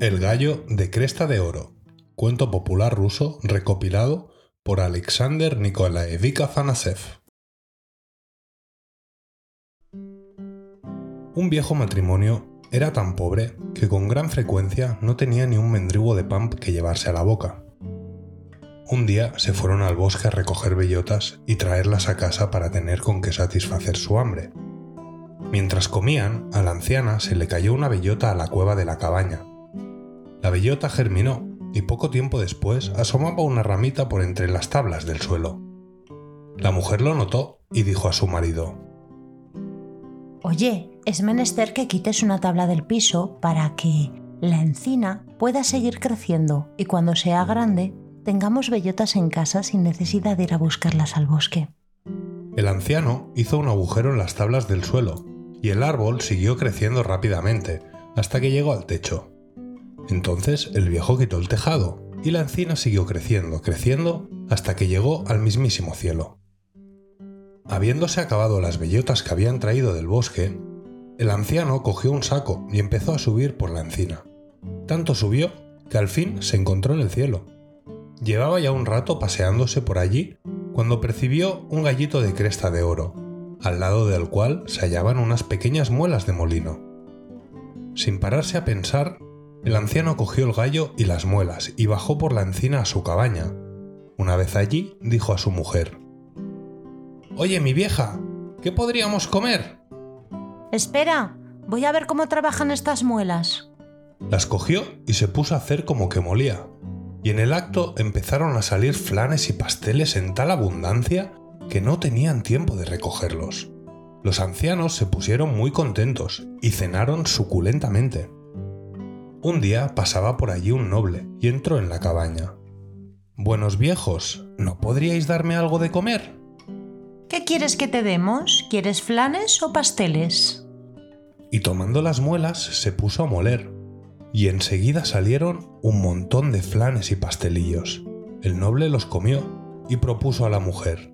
El gallo de cresta de oro, cuento popular ruso recopilado por Alexander Nikolaevich Afanasev. Un viejo matrimonio era tan pobre que con gran frecuencia no tenía ni un mendrugo de pan que llevarse a la boca. Un día se fueron al bosque a recoger bellotas y traerlas a casa para tener con qué satisfacer su hambre. Mientras comían, a la anciana se le cayó una bellota a la cueva de la cabaña. La bellota germinó y poco tiempo después asomaba una ramita por entre las tablas del suelo. La mujer lo notó y dijo a su marido, Oye, es menester que quites una tabla del piso para que la encina pueda seguir creciendo y cuando sea grande tengamos bellotas en casa sin necesidad de ir a buscarlas al bosque. El anciano hizo un agujero en las tablas del suelo y el árbol siguió creciendo rápidamente hasta que llegó al techo. Entonces el viejo quitó el tejado y la encina siguió creciendo, creciendo hasta que llegó al mismísimo cielo. Habiéndose acabado las bellotas que habían traído del bosque, el anciano cogió un saco y empezó a subir por la encina. Tanto subió que al fin se encontró en el cielo. Llevaba ya un rato paseándose por allí cuando percibió un gallito de cresta de oro, al lado del cual se hallaban unas pequeñas muelas de molino. Sin pararse a pensar, el anciano cogió el gallo y las muelas y bajó por la encina a su cabaña. Una vez allí, dijo a su mujer, Oye, mi vieja, ¿qué podríamos comer? Espera, voy a ver cómo trabajan estas muelas. Las cogió y se puso a hacer como que molía. Y en el acto empezaron a salir flanes y pasteles en tal abundancia que no tenían tiempo de recogerlos. Los ancianos se pusieron muy contentos y cenaron suculentamente. Un día pasaba por allí un noble y entró en la cabaña. Buenos viejos, ¿no podríais darme algo de comer? ¿Qué quieres que te demos? ¿Quieres flanes o pasteles? Y tomando las muelas se puso a moler, y enseguida salieron un montón de flanes y pastelillos. El noble los comió y propuso a la mujer,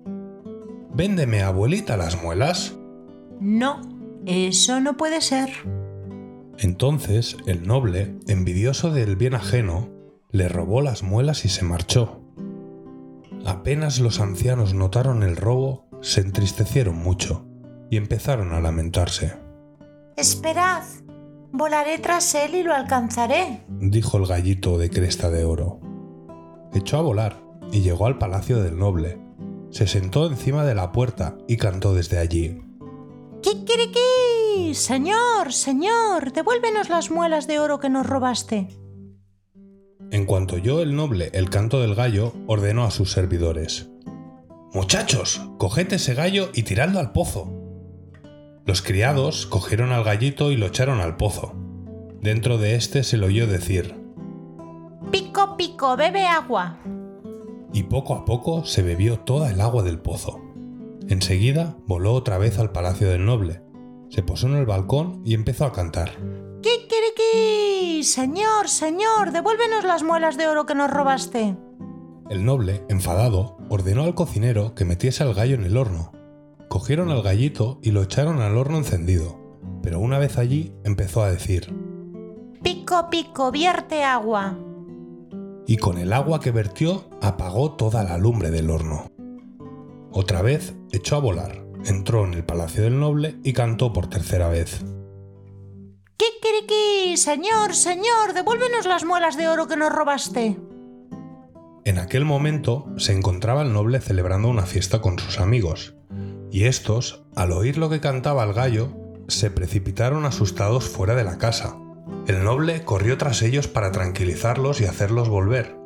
Véndeme, abuelita, las muelas. No, eso no puede ser. Entonces el noble, envidioso del bien ajeno, le robó las muelas y se marchó. Apenas los ancianos notaron el robo, se entristecieron mucho y empezaron a lamentarse. Esperad, volaré tras él y lo alcanzaré, dijo el gallito de cresta de oro. Echó a volar y llegó al palacio del noble. Se sentó encima de la puerta y cantó desde allí. ¡Kikiriki! Señor, señor, devuélvenos las muelas de oro que nos robaste. En cuanto oyó el noble el canto del gallo, ordenó a sus servidores. Muchachos, coged ese gallo y tiradlo al pozo. Los criados cogieron al gallito y lo echaron al pozo. Dentro de éste se le oyó decir, Pico, pico, bebe agua. y poco a poco se bebió toda el agua del pozo. Enseguida voló otra vez al palacio del noble, se posó en el balcón y empezó a cantar. ¡Kikiriki! Señor, señor, devuélvenos las muelas de oro que nos robaste. El noble, enfadado, ordenó al cocinero que metiese al gallo en el horno. Cogieron al gallito y lo echaron al horno encendido, pero una vez allí empezó a decir, Pico, pico, vierte agua. y con el agua que vertió apagó toda la lumbre del horno. Otra vez echó a volar, entró en el palacio del noble y cantó por tercera vez. ¡Kikiriki! Señor, señor, devuélvenos las muelas de oro que nos robaste. En aquel momento se encontraba el noble celebrando una fiesta con sus amigos, y estos, al oír lo que cantaba el gallo, se precipitaron asustados fuera de la casa. El noble corrió tras ellos para tranquilizarlos y hacerlos volver,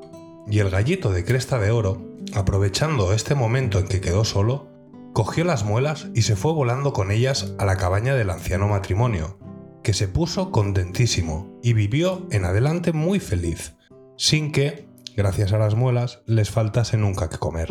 y el gallito de cresta de oro, aprovechando este momento en que quedó solo, cogió las muelas y se fue volando con ellas a la cabaña del anciano matrimonio, que se puso contentísimo y vivió en adelante muy feliz, sin que, gracias a las muelas, les faltase nunca que comer.